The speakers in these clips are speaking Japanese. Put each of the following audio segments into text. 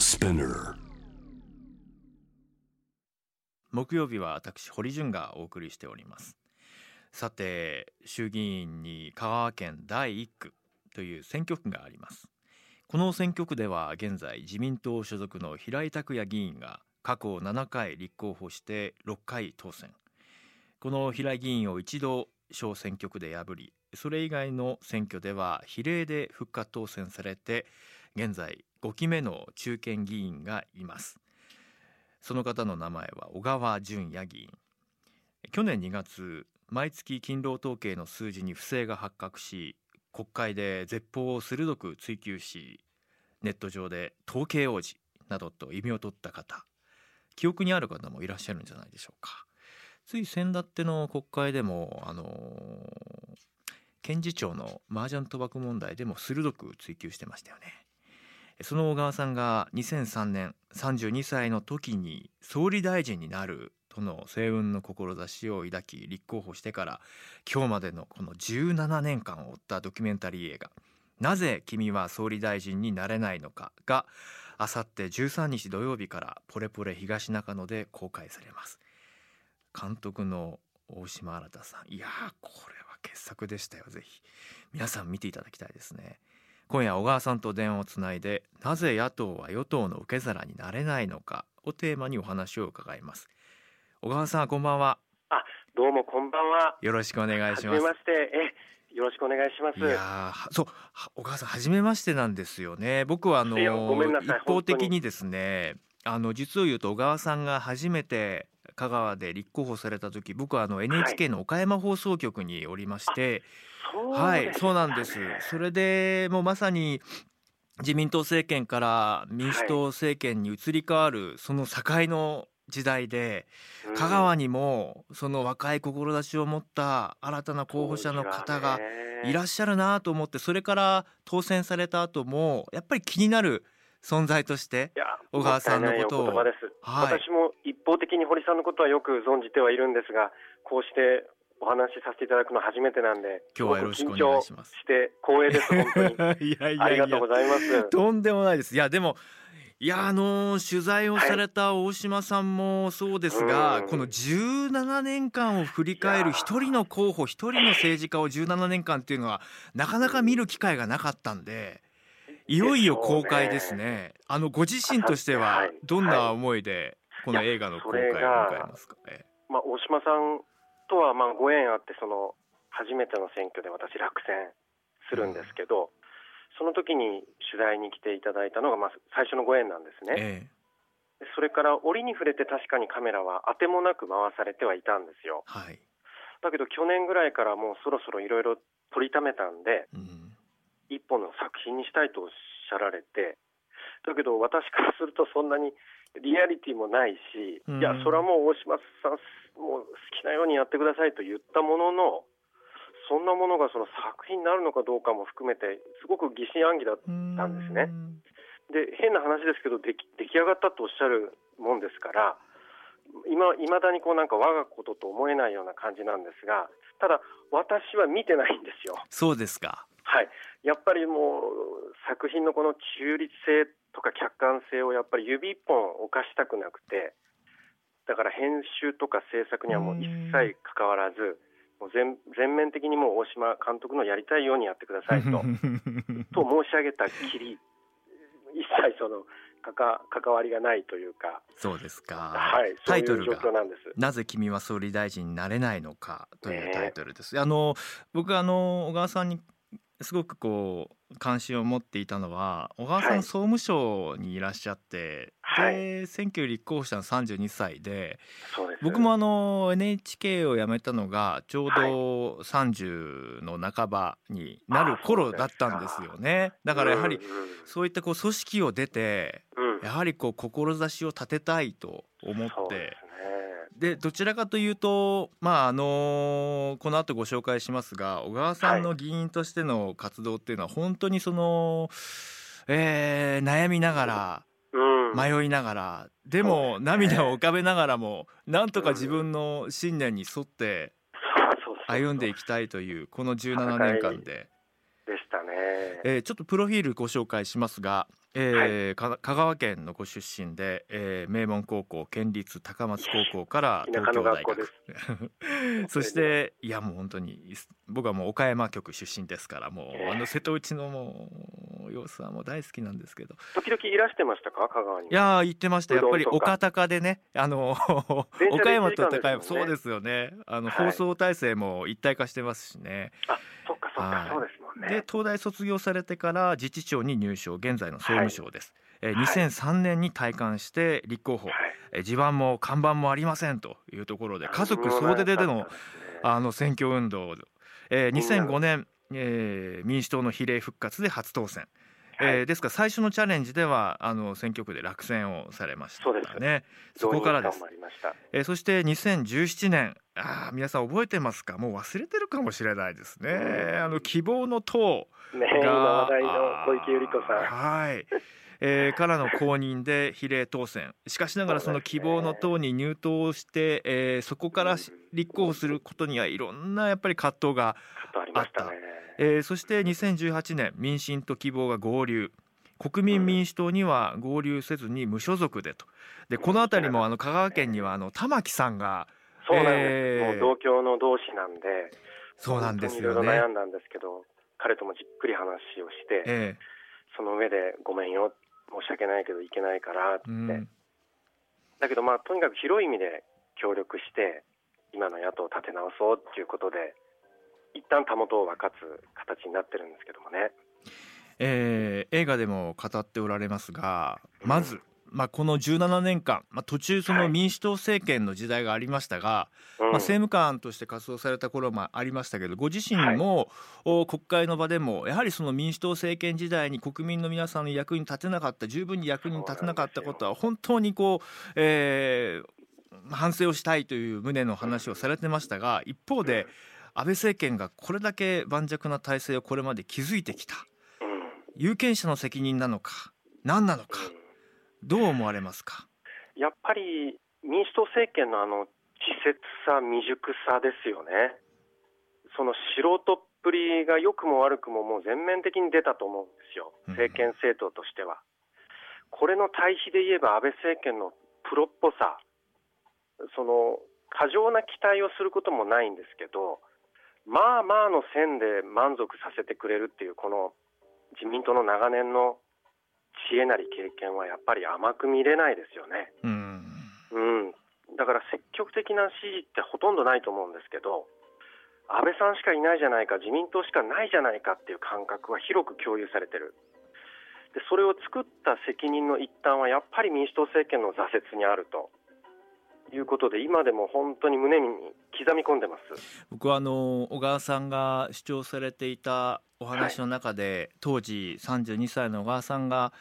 Spinner 木曜日は私堀潤がお送りしております。さて衆議院に香川県第一区という選挙区があります。この選挙区では現在自民党所属の平井拓也議員が過去7回立候補して6回当選。この平井議員を一度小選挙区で破りそれ以外の選挙では比例で復活当選されて現在5期目の中堅議員がいます。その方の名前は小川淳也議員。去年2月毎月勤労統計の数字に不正が発覚し国会で絶法を鋭く追及しネット上で統計王子などと意味を取った方。記憶にある方もいらっしゃるんじゃないでしょうか。つい先だっての国会でもあの検事長の麻雀賭博問題でも鋭く追及してましたよね。その小川さんが2003年32歳の時に総理大臣になるとの星雲の志を抱き立候補してから今日までのこの17年間を追ったドキュメンタリー映画「なぜ君は総理大臣になれないのか」があさって13日土曜日からポレポレ東中野で公開されます。監督の大島新さん。いやーこれは傑作でしたよぜひ。皆さん見ていただきたいですね。今夜小川さんと電話をつないでなぜ野党は与党の受け皿になれないのかをテーマにお話を伺います。小川さんこんばんは。あ、どうもこんばんは。よろしくお願いします。まして、え、よろしくお願いします。いやそうは小川さん初めましてなんですよね。僕はあの一方的にですねあの実を言うと小川さんが初めて香川で立候補された時僕はあの NHK の岡山放送局におりまして、はい、ですそうなんです。ね。それでもうまさに自民党政権から民主党政権に移り変わるその境の時代で、うん。香川にもその若い志を持った新たな候補者の方がいらっしゃるなと思ってそれから当選された後もやっぱり気になる存在としていや小川さんのことを。はい。私も一方的に堀さんのことはよく存じてはいるんですが、こうしてお話しさせていただくの初めてなんで、今日はよろしくお願いします。して光栄です本当に。いやいありがとうございます。とんでもないです。いやでもいやあのー取材をされた大島さんもそうですが、うん。この17年間を振り返る一人の候補一人の政治家を17年間っていうのはなかなか見る機会がなかったんでいよいよ公開ですね。あのご自身としてははい。どんな思いでこの映画の公開を迎えますか、えまあ大島さんとはまあご縁あってその初めての選挙で私落選するんですけど、その時に取材に来ていただいたのがまあ最初のご縁なんですね。えそれから折に触れて確かにカメラは当てもなく回されてはいたんですよ。はい、だけど去年ぐらいからもうそろそろいろいろ取りためたんで、うん、一本の作品にしたいとおっしゃられて、だけど私からするとそんなにリアリティもないし、うんいや、それはもう大島さん、もう好きなようにやってくださいと言ったものの、そんなものがその作品になるのかどうかも含めて、すごく疑心暗鬼だったんですね。で変な話ですけど出来出来上がったとおっしゃるもんですから今いまだにこうなんか我がことと思えないような感じなんですがただ私は見てないんですよ。そうですかはい、やっぱりもう作品のこの中立性とか客観性をやっぱり指一本犯したくなくてだから編集とか制作にはもう一切関わらずもう全全面的にもう大島監督のやりたいようにやってくださいと。と申し上げたきり一切そのかか関わりがないというか、そうですか、はい、タイトルがなぜ君は総理大臣になれないのかというタイトルです。あの僕あの小川さんにすごくこう関心を持っていたのは小川さん、はい。総務省にいらっしゃって、はい。で選挙立候補したの32歳で僕もあの NHK を辞めたのがちょうはい。ど30の半ばになる頃だったんですよね。だからやはりそういったこう組織を出てうん。やはりこう志を立てたいと思ってでどちらかというとまああのこの後ご紹介しますが小川さんの議員としての活動っていうのは本当にその、えー悩みながらうん。迷いながらでも涙を浮かべながらもなんとか自分の信念に沿って歩んでいきたいというこの17年間ででしたね。ええーちょっとプロフィールご紹介しますが、えーか香川県のご出身で、えー名門高校県立高松高校から東京大学。そしていやもう本当に僕はもう岡山局出身ですからもうええあの瀬戸内のもう様子はもう大好きなんですけど。時々いらしてましたか、香川に。いやー言ってました。やっぱり岡高でねあの 岡山と高山ね。そうですよね。あの、はい。放送体制も一体化してますしね。あ、そっかそっはい。か、そうですもんでね。東大卒業されてから自治庁に入省現在の総務省です、えーはい。2003年に退官して立候補、はい。えー地盤も看板もありませんというところで家族総出ででのあの選挙運動、えー、みんな2005年、えー民主党の比例復活で初当選、はい。えーですから最初のチャレンジではあの選挙区で落選をされましたね。そこからです。えーそして2017年あー皆さん覚えてますか？もう忘れてるかもしれないですね。うん。あの希望の党ね、今が話題の小池百合子さん。はい、えーからの公認で比例当選。しかしながらその希望の党に入党して、えーそこからし立候補することにはいろんなやっぱり葛藤が、ありましたね。えーそして2018年民進と希望が合流。国民民主党には合流せずに無所属でと。でこの辺りもあの香川県にはあの玉木さんがそうなんです。えーもう同郷の同士なんで。そうなんです本よねいろいろ悩。んだんですけど、彼ともじっくり話をして、えその上でごめんよ、申し訳ないけどいけないからって。ーうんだけどまあとにかく広い意味で協力して今の野党を立て直そうっていうことで一旦たもとを分かつ形になってるんですけどもね。えー映画でも語っておられますがまず、まあ、この17年間、まあ、途中そのはい。民主党政権の時代がありましたが、うん。まあ、政務官として活動された頃もありましたけどご自身も、お国会の場でもやはりその民主党政権時代に国民の皆さんの役に立てなかった十分に役に立てなかったことは本当にこう、えー反省をしたいという旨の話をされてましたが一方で安倍政権がこれだけ盤石な体制をこれまで築いてきた。うん。有権者の責任なのか何なのかうんどう思われますか？やっぱり民主党政権のあの稚拙さ、未熟さですよね。その素人っぷりが良くも悪くももう全面的に出たと思うんですよ、うん政権政党としては。これの対比で言えば安倍政権のプロっぽさ、その過剰な期待をすることもないんですけど、まあまあの線で満足させてくれるっていう、この自民党の長年の知恵なり経験はやっぱり甘く見れないですよね。うんうん、だから積極的な支持ってほとんどないと思うんですけど、安倍さんしかいないじゃないか、自民党しかないじゃないかっていう感覚は広く共有されてる。でそれを作った責任の一端はやっぱり民主党政権の挫折にあるということで、今でも本当に胸に刻み込んでます。僕はあの小川さんが主張されていたお話の中で、当時32歳の小川さんが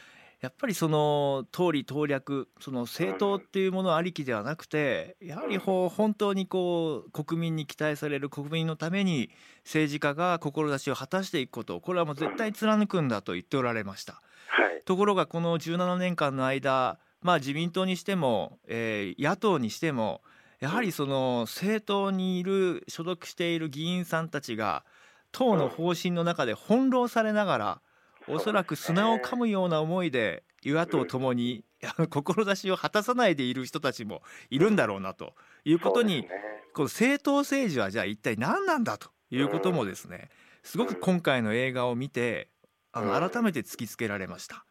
やっぱりその党利党略その政党っていうものありきではなくてやはり本当にこう国民に期待される国民のために政治家が志を果たしていくことこれはもう絶対貫くんだと言っておられました。はい、ところがこの17年間の間、まあ、自民党にしても、えー野党にしてもやはりその政党にいる所属している議員さんたちが党の方針の中で翻弄されながらおそらく砂を噛むような思いで与野党ともにあの志を果たさないでいる人たちもいるんだろうなということにそうですねこの政党政治はじゃあ一体何なんだということもですねすごく今回の映画を見てあのうん改めて突きつけられました。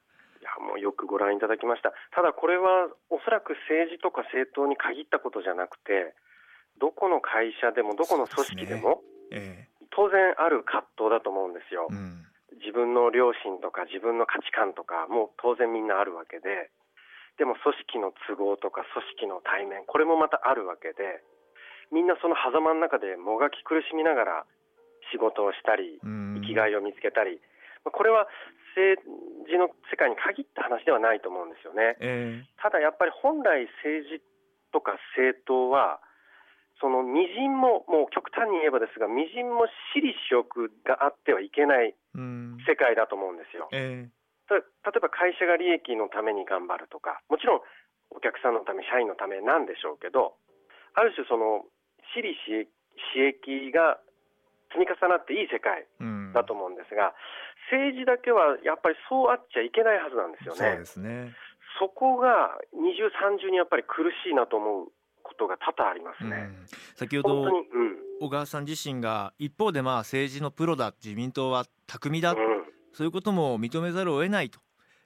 もうよくご覧いただきました、ただこれはおそらく政治とか政党に限ったことじゃなくて、どこの会社でも、どこの組織でも、え当然ある葛藤だと思うんですよ。え、うん。自分の良心とか、自分の価値観とか、もう当然みんなあるわけで、でも組織の都合とか、組織の対面、これもまたあるわけで、みんなその狭間の中でもがき苦しみながら仕事をしたり、うん。生きがいを見つけたり、まあこれは政治の世界に限った話ではないと思うんですよね。えただやっぱり本来政治とか政党は、そのみじんも、もう極端に言えばですが、みじんも私利私欲があってはいけない世界だと思うんですよ。えた例えば会社が利益のために頑張るとか、もちろんお客さんのため、社員のためなんでしょうけど、ある種その私利私益が積み重なっていい世界。うんだと思うんですが、政治だけはやっぱりそうあっちゃいけないはずなんですよそうね。ですね。そこが二重三重にやっぱり苦しいなと思うことが多々ありますね。うん先ほどうん、小川さん自身が一方でまあ政治のプロだ自民党は巧みだ、うん、そういうことも認めざるを得ないと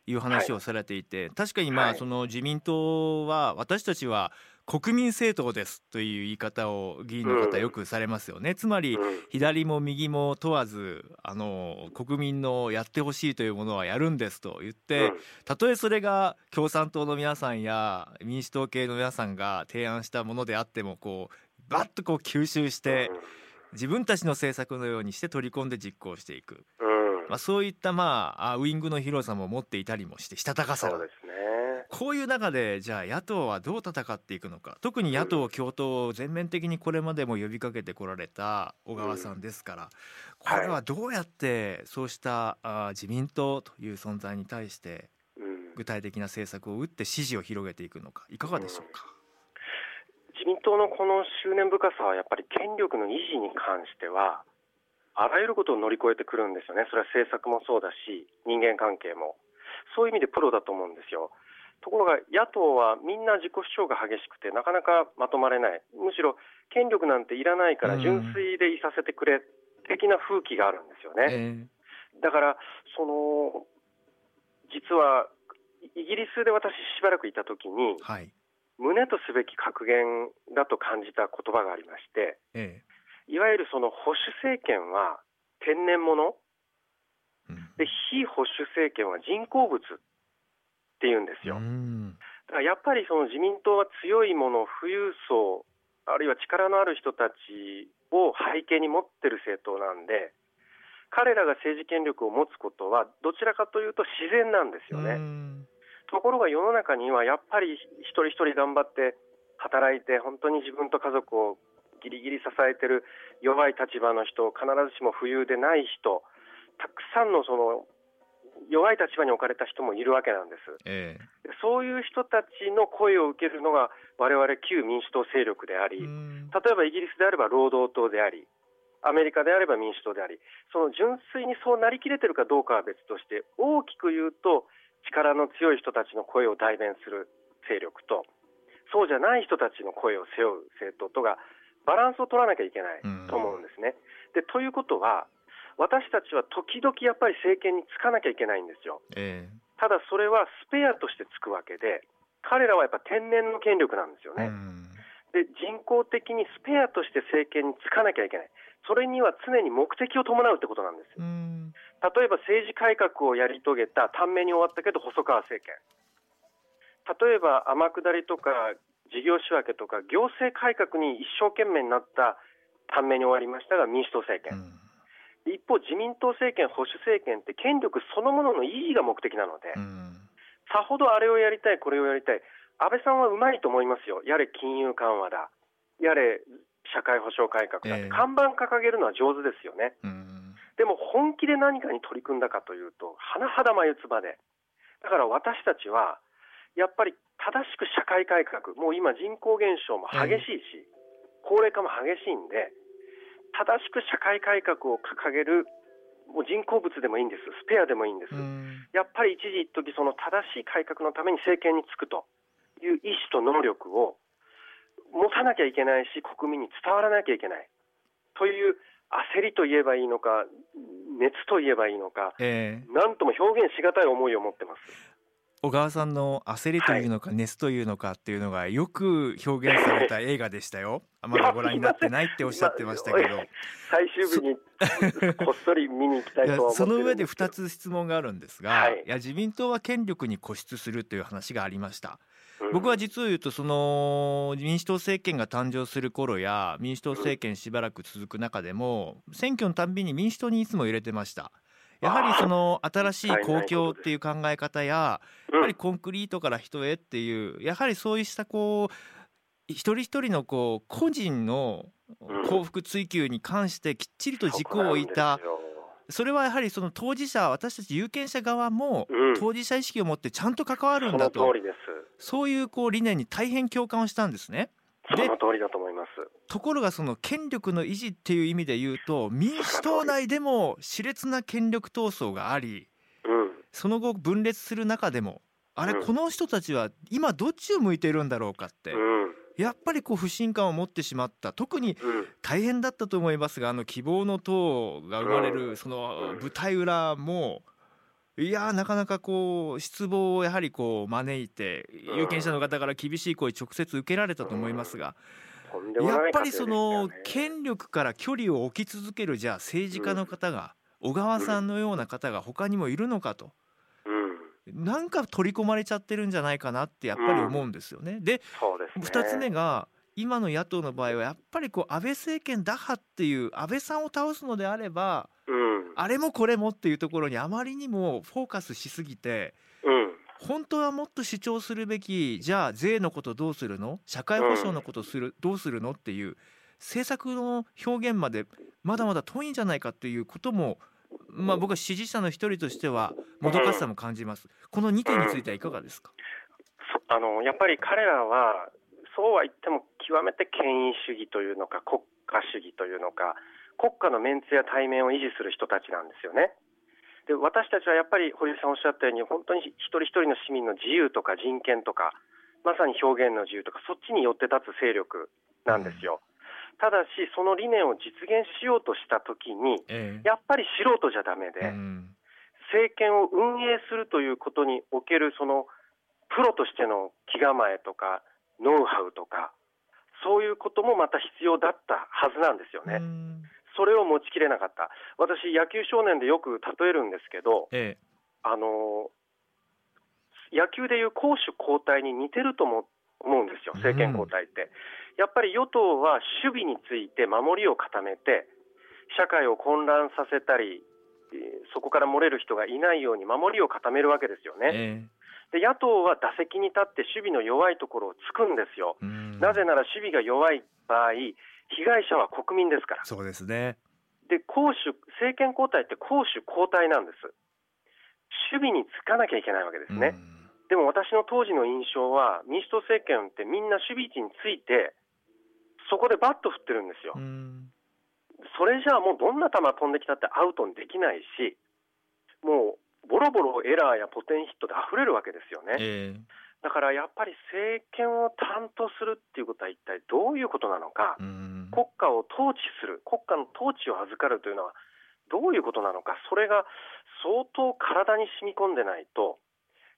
いう話をされていて、確かにまはいあその自民党は私たちは国民政党ですという言い方を議員の方よくされますよね、つまりうん。左も右も問わずあの国民のやってほしいというものはやるんですと言って、うん。たとえそれが共産党の皆さんや民主党系の皆さんが提案したものであってもこうバッとこう吸収して自分たちの政策のようにして取り込んで実行していく、うん。うんまあ、そういったまああウイングの広さも持っていたりもしてしたたかさが。こういう中でじゃあ野党はどう戦っていくのか。特に野党共闘を全面的にこれまでも呼びかけてこられた小川さんですから、これはどうやってそうしたあ自民党という存在に対してうん。具体的な政策を打って支持を広げていくのか。いかがでしょうか？自民党のこの執念深さはやっぱり権力の維持に関してはあらゆることを乗り越えてくるんですよね、それは政策もそうだし、人間関係も、そういう意味でプロだと思うんですよ。ところが野党はみんな自己主張が激しくて、なかなかまとまれない、むしろ権力なんていらないから純粋でいさせてくれ的な風紀があるんですよね。えだから、その実はイギリスで私、しばらくいたときにー、はい。胸とすべき格言だと感じた言葉がありまして、えいわゆるその保守政権は天然物。えうん。で、非保守政権は人工物っていうんですよ。うんだからやっぱりその自民党は強いもの、富裕層、あるいは力のある人たちを背景に持ってる政党なんで、彼らが政治権力を持つことは、どちらかというと自然なんですよね。うんところが世の中にはやっぱり一人一人頑張って働いて本当に自分と家族をギリギリ支えてる弱い立場の人必ずしも富裕でない人たくさんのその弱い立場に置かれた人もいるわけなんです。ええ。でそういう人たちの声を受けるのが我々旧民主党勢力であり、うん。例えばイギリスであれば労働党であり、アメリカであれば民主党であり、その純粋にそうなりきれてるかどうかは別として、大きく言うと、力の強い人たちの声を代弁する勢力と、そうじゃない人たちの声を背負う政党とが、バランスを取らなきゃいけないと思うんですね。でということは、私たちは時々やっぱり政権につかなきゃいけないんですよ。えただそれはスペアとしてつくわけで、彼らはやっぱ天然の権力なんですよね。で人工的にスペアとして政権につかなきゃいけない、それには常に目的を伴うってことなんですよ。うん。例えば政治改革をやり遂げた短命に終わったけど細川政権、例えば天下りとか事業仕分けとか行政改革に一生懸命になった短命に終わりましたが民主党政権、うん一方、自民党政権、保守政権って権力そのものの維持が目的なので、うん。さほどあれをやりたい、これをやりたい、安倍さんはうまいと思いますよ、やれ金融緩和だ、やれ社会保障改革だ。って、ええ。看板掲げるのは上手ですよね、うん。でも本気で何かに取り組んだかというと、甚だ眉唾で、だから私たちは、やっぱり正しく社会改革、もう今、人口減少も激しいし、高齢化も激しいんで、正しく社会改革を掲げる、もう人工物でもいいんです、スペアでもいいんです。うんやっぱり一時一時その正しい改革のために政権につくという意思と能力を持たなきゃいけないし、国民に伝わらなきゃいけないという焦りと言えばいいのか、熱と言えばいいのか、ええなんとも表現しがたい思いを持ってます。小川さんの焦りというのか熱というのかっていうのがよく表現された映画でしたよ。まだご覧になってないっておっしゃってましたけど。最終日にこっそり見に行きたいとは思ってその上でるんですけど2つ質問があるんですが、はいい、や自民党は権力に固執するという話がありました。うん僕は実を言うとその民主党政権が誕生する頃や民主党政権しばらく続く中でも選挙のたんびに民主党にいつも入れてました。やはりその新しい公共っていう考え方やうん。やっぱりコンクリートから人へっていうやはりそうしたこう一人一人のこう個人のうん。幸福追求に関してきっちりと軸を置いたそれはやはりその当事者私たち有権者側もうん。当事者意識を持ってちゃんと関わるんそだと。そういうこう理念に大変共感をしたんですね。その通りだと思います。ところがその権力の維持っていう意味で言うと民主党内でも熾烈な権力闘争がありうん。その後分裂する中でもあれうん。この人たちは今どっちを向いているんだろうかってうん。やっぱりこう不信感を持ってしまった。特にうん。大変だったと思いますがあの希望の党が生まれうん。るそのうん舞台裏もいやーなかなかこう失望をやはりこう招いてうん有権者の方から厳しい声直接受けられたと思いますがやっぱりその権力から距離を置き続けるじゃあ政治家の方が小川さんのような方が他にもいるのかとうん。なんか取り込まれちゃってるんじゃないかなってやっぱり思うんですよね。でそうですね。2つ目が今の野党の場合はやっぱりこう安倍政権打破っていう安倍さんを倒すのであればうん。あれもこれもっていうところにあまりにもフォーカスしすぎてうん。本当はもっと主張するべきじゃあ税のことどうするの？社会保障のことする、どうするのっていう政策の表現までまだまだ遠いんじゃないかっていうこともまあ僕は支持者の一人としてはもどかしさも感じます。この2点についてはいかがですか？そあのやっぱり彼らはそうは言っても極めて権威主義というのか国家主義というのか国家のメンツや対面を維持する人たちなんですよね。で私たちはやっぱり堀江さんおっしゃったように本当に一人一人の市民の自由とか人権とかまさに表現の自由とかそっちに寄って立つ勢力なんですよ。ただしその理念を実現しようとしたときにえやっぱり素人じゃダメで、えうん政権を運営するということにおけるそのプロとしての気構えとかノウハウとかそういうこともまた必要だったはずなんですよね。うんそれを持ちきれなかった。私野球少年でよく例えるんですけど、えあの野球でいう攻守交代に似てるとも思うんですよ。政権交代って。やっぱり与党は守備について守りを固めて社会を混乱させたりえーそこから漏れる人がいないように守りを固めるわけですよえね。えで野党は打席に立って守備の弱いところをつくんですよ。なぜなら守備が弱い場合、被害者は国民ですから。そうですね。で攻守政権交代って攻守交代なんです。守備につかなきゃいけないわけですね。うんでも私の当時の印象は民主党政権ってみんな守備位置についてそこでバット振ってるんですよ。うんそれじゃあもうどんな球飛んできたってアウトにできないし、もうボロボロエラーやポテンヒットで溢れるわけですよね。ええ。だからやっぱり政権を担当するっていうことは一体どういうことなのか、うん。国家を統治する、国家の統治を預かるというのはどういうことなのか、それが相当体に染み込んでないと、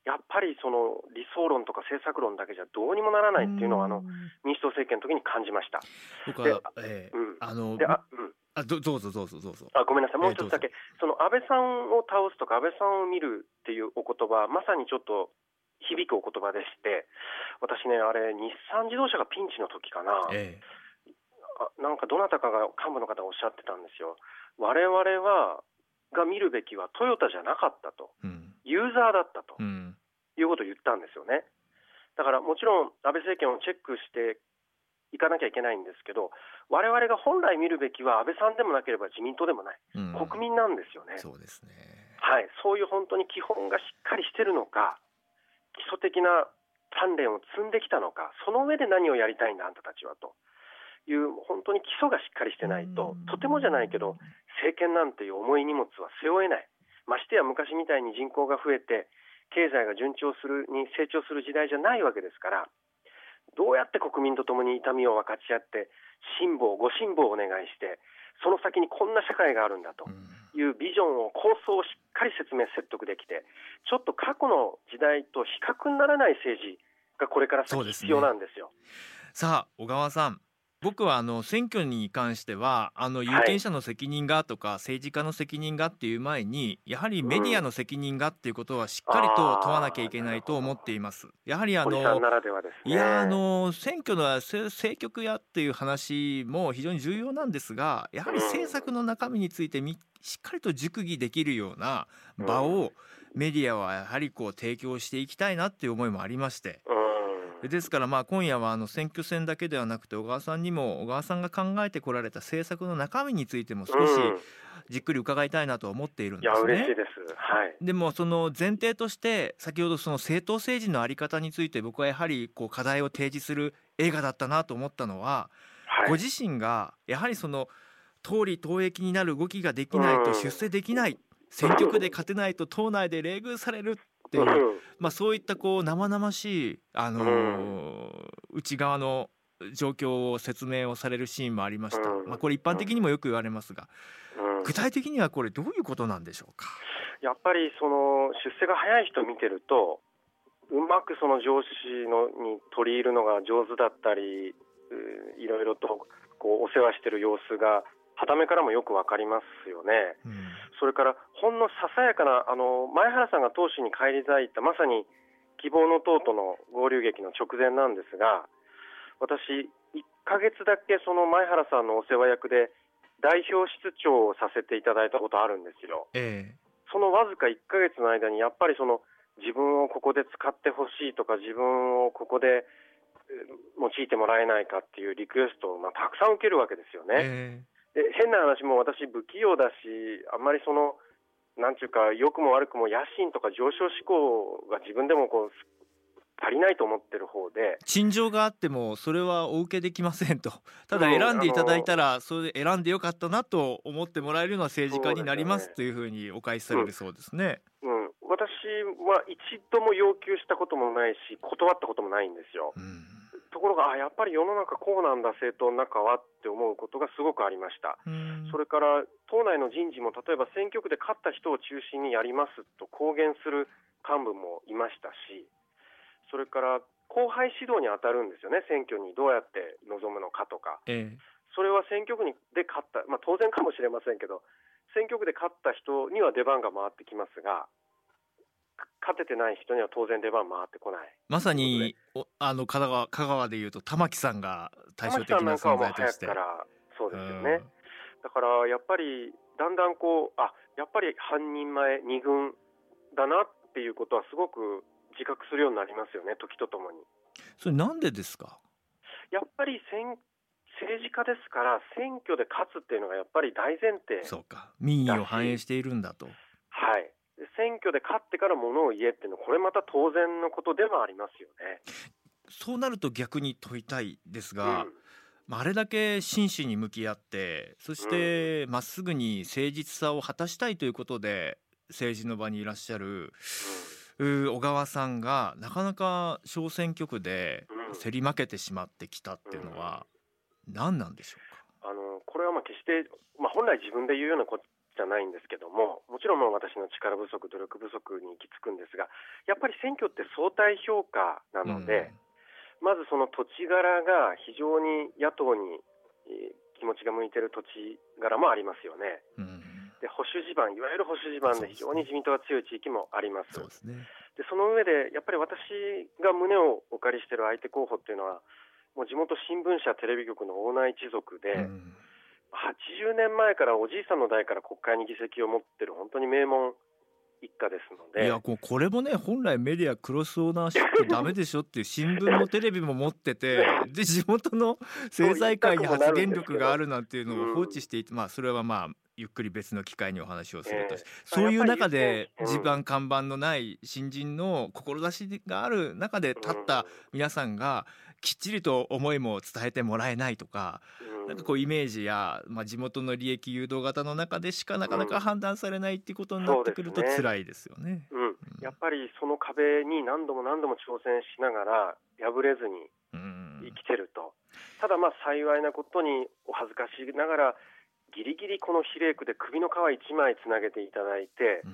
やっぱりその理想論とか政策論だけじゃどうにもならないっていうのは、あの民主党政権の時に感じました。僕は、ええ。うん。あのであうんあどどうぞどうぞどうぞ。あごめんなさい、もう一ええつだけ、その安倍さんを倒すとか、安倍さんを見るっていうお言葉、まさにちょっと響くお言葉でして、私ね、あれ、日産自動車がピンチの時かな、えあなんかどなたかが幹部の方がおっしゃってたんですよ、我々はが見るべきはトヨタじゃなかったと、えうん。ユーザーだったと。うん。いうことを言ったんですよね。だからもちろん安倍政権をチェックしていかなきゃいけないんですけど、我々が本来見るべきは安倍さんでもなければ自民党でもない、うん。国民なんですよね。そうですね。はい、そういう本当に基本がしっかりしてるのか、基礎的な鍛錬を積んできたのか、その上で何をやりたいんだ、あんたたちはと。いう、本当に基礎がしっかりしてないと、とてもじゃないけど、政権なんていう重い荷物は背負えない、ましてや昔みたいに人口が増えて、経済が順調するに成長する時代じゃないわけですから、どうやって国民と共に痛みを分かち合って、辛抱、ご辛抱をお願いして、その先にこんな社会があるんだと。うんいうビジョンを構想をしっかり説明説得できてちょっと過去の時代と比較にならない政治がこれから必要なんですよ。さあ小川さん僕はあの選挙に関してはあの有権者の責任がとか政治家の責任がっていう前にやはりメディアの責任がっていうことはしっかりと問わなきゃいけないと思っています。やはりあの。いやあの選挙のせ政局やっていう話も非常に重要なんですがやはり政策の中身についてみしっかりと熟議できるような場をメディアはやはりこう提供していきたいなっていう思いもありまして。うんですからまあ今夜はあの選挙戦だけではなくて小川さんにも小川さんが考えてこられた政策の中身についても少しうんじっくり伺いたいなと思っているんいやですね。嬉しいです。はい。でもその前提として先ほどその政党政治のあり方について僕はやはりこう課題を提示する映画だったなと思ったのははいご自身がやはりその党利党益になる動きができないとうん出世できない、選挙区で勝てないと党内で冷遇されるっていう、うん。まあ、そういったこう生々しい、あのー内側の状況を説明をされるシーンもありました、うん。まあ、これ一般的にもよく言われますがうん。具体的にはこれどういうことなんでしょうか？やっぱりその出世が早い人を見てるとうまくその上司のに取り入るのが上手だったりういろいろとこうお世話してる様子が傍目からもよくわかりますよね。うんそれからほんのささやかなあの前原さんが党首に返り咲いたまさに希望の党との合流劇の直前なんですが私1ヶ月だけその前原さんのお世話役で代表室長をさせていただいたことあるんですよ。えそのわずか1ヶ月の間にやっぱりその自分をここで使ってほしいとか自分をここでえー用いてもらえないかっていうリクエストをまあたくさん受けるわけですよえね。で変な話も私不器用だしあんまりそのなんていうか良くも悪くも野心とか上昇志向が自分でもこう足りないと思ってる方で。陳情があってもそれはお受けできませんと。ただうん選んでいただいたらそれで選んでよかったなと思ってもらえるような政治家になりますというふうにお返しされるそうですね。うん、私は一度も要求したこともないし断ったこともないんですよ。うんところがあやっぱり世の中こうなんだ政党の中はって思うことがすごくありました。うん。それから党内の人事も例えば選挙区で勝った人を中心にやりますと公言する幹部もいましたしそれから後輩指導に当たるんですよね選挙にどうやって臨むのかとか。ええ。それは選挙区にで勝った、まあ、当然かもしれませんけど選挙区で勝った人には出番が回ってきますが勝ててない人には当然出番回ってこない。まさにおあの香川香川でいうと玉木さんが対照的な存在として。くからそうですよね。だからやっぱりだんだんこうあやっぱり半人前二軍だなっていうことはすごく自覚するようになりますよね時とともに。それなんでですか？やっぱり選政治家ですから選挙で勝つっていうのがやっぱり大前提。そうか民意を反映しているんだと。はい。で選挙で勝ってからものを言えっていうのはこれまた当然のことでもありますよね。そうなると逆に問いたいですうん。が、まあ、あれだけ真摯に向き合ってそしてまっすぐに誠実さを果たしたいということで政治の場にいらっしゃるうー小川さんがなかなか小選挙区でうん。競り負けてしまってきたっていうのは何なんでしょうか？あのこれはまあ決して、まあ、本来自分で言うようなことじゃないんですけどももちろんまあ私の力不足努力不足に行き着くんですがやっぱり選挙って相対評価なので、まずその土地柄が非常に野党にえー気持ちが向いてる土地柄もありますよね。うん、うんで保守地盤いわゆる保守地盤で非常に自民党が強い地域もあります。そうですね。でその上でやっぱり私が胸をお借りしている相手候補っていうのはもう地元新聞社テレビ局のオーナー一族で、うん80年前からおじいさんの代から国会に議席を持ってる本当に名門一家ですので。いやこれもね本来メディアクロスオーナーシップダメでしょっていう新聞もテレビも持ってて で地元の政財界に発言力があるなんていうのを放置していてまあそれはまあゆっくり別の機会にお話をするとええそういう中で地盤看板のない新人の志がある中で立った皆さんがきっちりと思いも伝えてもらえないとかうん。なんかこうイメージや、まあ、地元の利益誘導型の中でしかなかなか判断されないっていうことになってくると辛いですよね。うん、やっぱりその壁に何度も何度も挑戦しながら破れずにうん。生きてると、ただまあ幸いなことにお恥ずかしながらギリギリこの比例区で首の皮一枚つなげていただいてう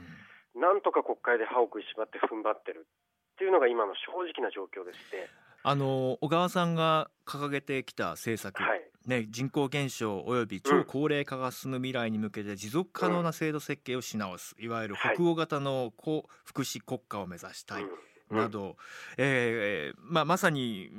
ん。なんとか国会で歯を食いしばって踏ん張ってるっていうのが今の正直な状況でして、あの小川さんが掲げてきた政策、はい。ね、人口減少および超高齢化が進む未来に向けて持続可能な制度設計をし直す、いわゆる北欧型の高福祉国家を目指したいうんなど、えーまあ、まさに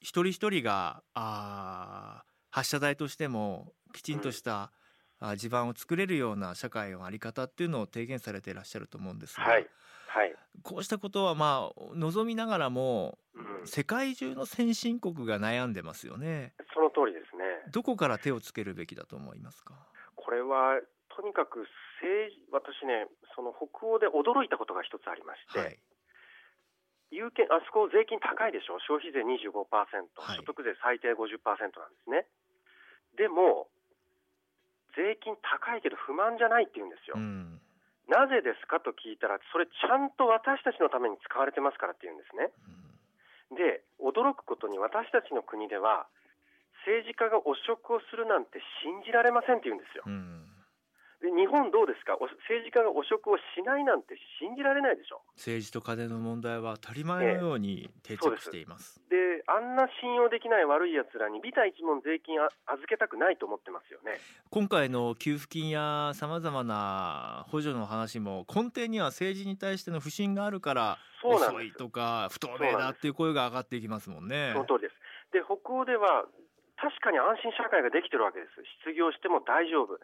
一人一人があー発射台としてもきちんとした、あ地盤を作れるような社会の在り方っていうのを提言されていらっしゃると思うんですが、はいはい、こうしたことはまあ望みながらもうん、世界中の先進国が悩んでますよね。その通りですね。どこから手をつけるべきだと思いますか？これはとにかく政治私ねその北欧で驚いたことが一つありまして、はい。有権あそこ税金高いでしょ？消費税25%、はい所得税最低50%なんですねでも税金高いけど不満じゃないって言うんですよ、うんなぜですかと聞いたらそれちゃんと私たちのために使われてますからって言うんですね。で驚くことに私たちの国では政治家が汚職をするなんて信じられませんって言うんですよ。うん。日本どうですか？お政治家が汚職をしないなんて信じられないでしょ政治と金の問題は当たり前のように定着しています。であんな信用できない悪いやつらにビタ一文税金あ預けたくないと思ってますよね。今回の給付金やさまざまな補助の話も根底には政治に対しての不信があるから遅いとか不透明だっていう声が上がっていきますもんね。そ。の通りです。で北欧では確かに安心社会ができてるわけです。失業しても大丈夫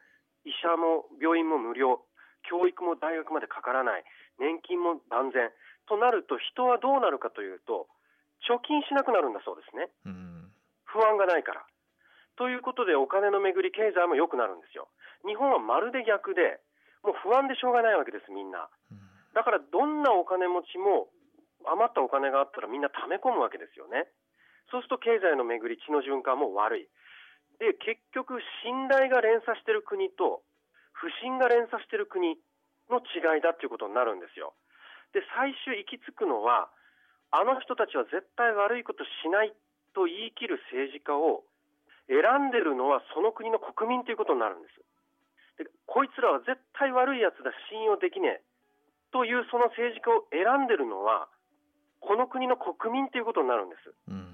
医者も病院も無料。教育も大学までかからない。年金も万全となると人はどうなるかというと貯金しなくなるんだそうですね。うん。不安がないから。ということでお金の巡り経済も良くなるんですよ。日本はまるで逆でもう不安でしょうがないわけですみんな。うん。だからどんなお金持ちも余ったお金があったらみんな貯め込むわけですよね。そうすると経済の巡り、血の循環も悪い。で、結局、信頼が連鎖している国と不信が連鎖している国の違いだということになるんですよ。で、最終行き着くのは、あの人たちは絶対悪いことしないと言い切る政治家を選んでるのはその国の国民ということになるんです。でこいつらは絶対悪いやつだ、信用できねえ。というその政治家を選んでるのはこの国の国民ということになるんですうん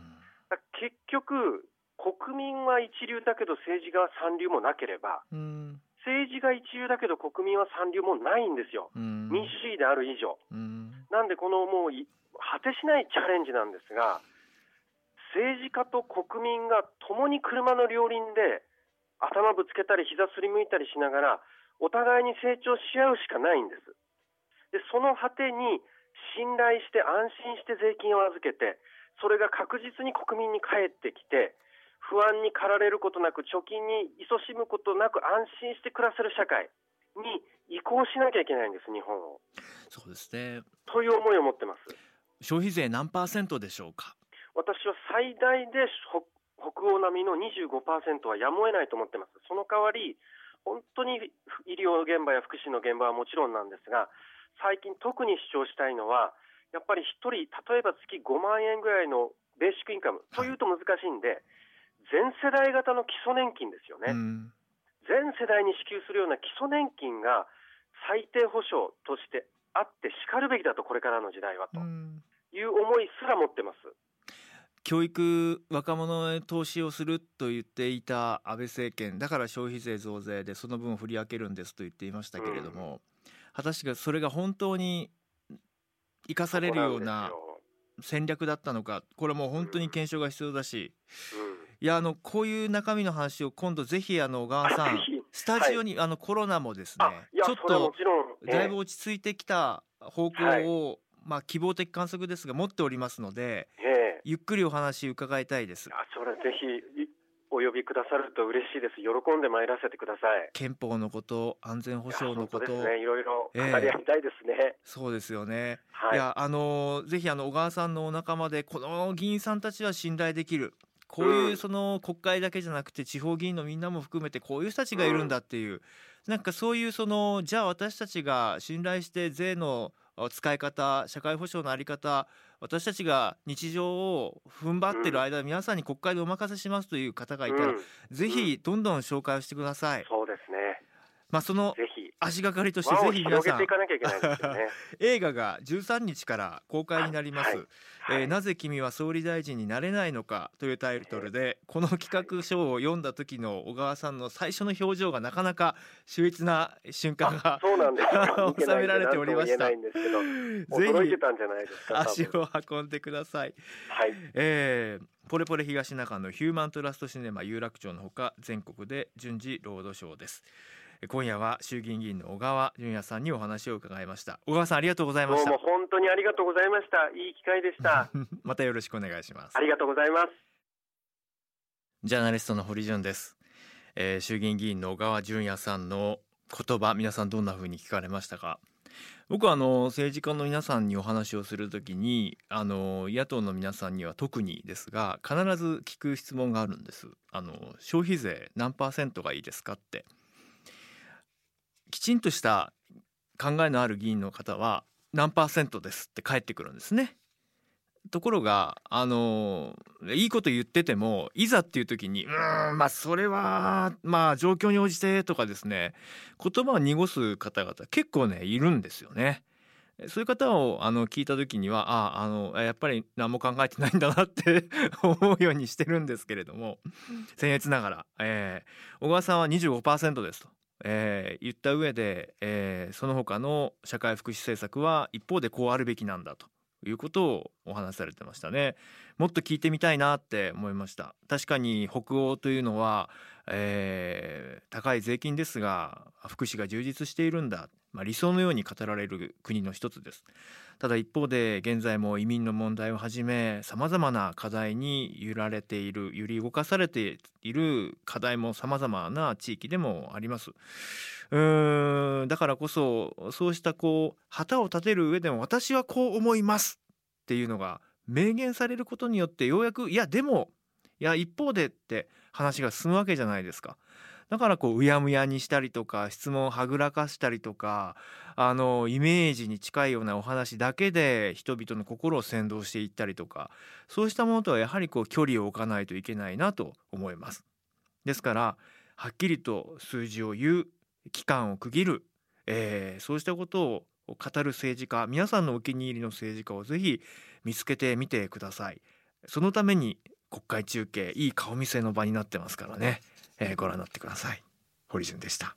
結局国民は一流だけど政治が三流もなければうん政治が一流だけど国民は三流もないんですよ。うん。民主主義である以上。うん。なんでこのもうい果てしないチャレンジなんですが政治家と国民が共に車の両輪で頭ぶつけたり膝すりむいたりしながらお互いに成長し合うしかないんです。でその果てに信頼して安心して税金を預けてそれが確実に国民に返ってきて不安に駆られることなく貯金に勤しむことなく安心して暮らせる社会に移行しなきゃいけないんです日本を。そうですね。という思いを持ってます。消費税何パーセントでしょうか？私は最大で北北欧並みの25%はやむを得ないと思ってます、その代わり、本当に医療現場や福祉の現場はもちろんなんですが、最近、特に主張したいのは、やっぱり1人、例えば月5万円ぐらいのベーシックインカム。というと難しいんで、全世代型の基礎年金ですよね、うん。全世代に支給するような基礎年金が最低保障としてあってしかるべきだと、これからの時代はとうん。いう思いすら持ってます。教育若者へ投資をすると言っていた安倍政権だから消費税増税でその分を振り分けるんですと言っていましたけれども、果たしてそれが本当に生かされるような戦略だったのかこれもう本当に検証が必要だしそうなんいやあのこういう中身の話を今度ぜひあの小川さんスタジオに、あのコロナもですねちょっとだいぶ落ち着いてきた方向を、まあ希望的観測ですが持っておりますのでええ。ゆっくりお話伺いたいです。あそれぜひいお呼びくださると嬉しいです。喜んで参らせてください。憲法のこと安全保障のこと。ね。いろいろええ。語り合いたいですね、そうですよね、はい。い、やあのぜひあの小川さんのお仲間でこの議員さんたちは信頼できるこういううんその国会だけじゃなくて地方議員のみんなも含めてこういう人たちがいるんだっていう、なんかそういうそのじゃあ私たちが信頼して税の使い方社会保障のあり方私たちが日常を踏ん張ってる間、皆さんに国会でお任せしますという方がいたら、うん。ぜひどんどん紹介をしてください。そうですね。まあその足がかりとしてぜひ皆さん。広げていかなきゃいけないですよね。映画が13日から公開になります、はい。えーはいなぜ君は総理大臣になれないのかというタイトルでこの企画書を読んだ時の小川さんの最初の表情がなかなか秀逸な瞬間がそうなんで 収められておりました。ぜひ足を運んでください、はい。えーポレポレ東中野ヒューマントラストシネマ有楽町のほか全国で順次ロードショーです今夜は衆議院議員の小川淳也さんにお話を伺いました。小川さんありがとうございまどうしたも本当にありがとうございましたいい機会でした。またよろしくお願いします。ありがとうございます。ジャーナリストの堀潤です、えー衆議院議員の小川淳也さんの言葉皆さんどんな風に聞かれましたか？僕はあの政治家の皆さんにお話をするときにあの野党の皆さんには特にですが必ず聞く質問があるんです。あの消費税何パーセントがいいですかってきちんとした考えのある議員の方は何パーセントですって返ってくるんですねところがあのいいこと言っててもいざっていう時にうんまあそれはまあ状況に応じてとかですね言葉を濁す方々結構ねいるんですよね。そういう方をあの聞いた時にはああのやっぱり何も考えてないんだなって 思うようにしてるんですけれども僭越ながら、えー、小川さんは25%ですと。えー、言った上で、えー、その他の社会福祉政策は一方でこうあるべきなんだということをお話しされてましたね。もっと聞いてみたいなって思いました。確かに北欧というのは、えー、高い税金ですが福祉が充実しているんだ、まあ、理想のように語られる国の一つです。ただ一方で現在も移民の問題をはじめさまざまな課題に揺られている揺り動かされている課題もさまざまな地域でもあります。うーんだからこそそうしたこう旗を立てる上でも私はこう思いますっていうのが明言されることによってようやくいやでもいや一方でって話が進むわけじゃないですか。だからこううやむやにしたりとか質問をはぐらかしたりとかあのイメージに近いようなお話だけで人々の心を先導していったりとかそうしたものとはやはりこう距離を置かないといけないなと思います。ですからはっきりと数字を言う期間を区切る、えー、そうしたことを語る政治家皆さんのお気に入りの政治家をぜひ見つけてみてくださいそのために国会中継いい顔見せの場になってますからね、えー、ご覧になってください。堀潤でした。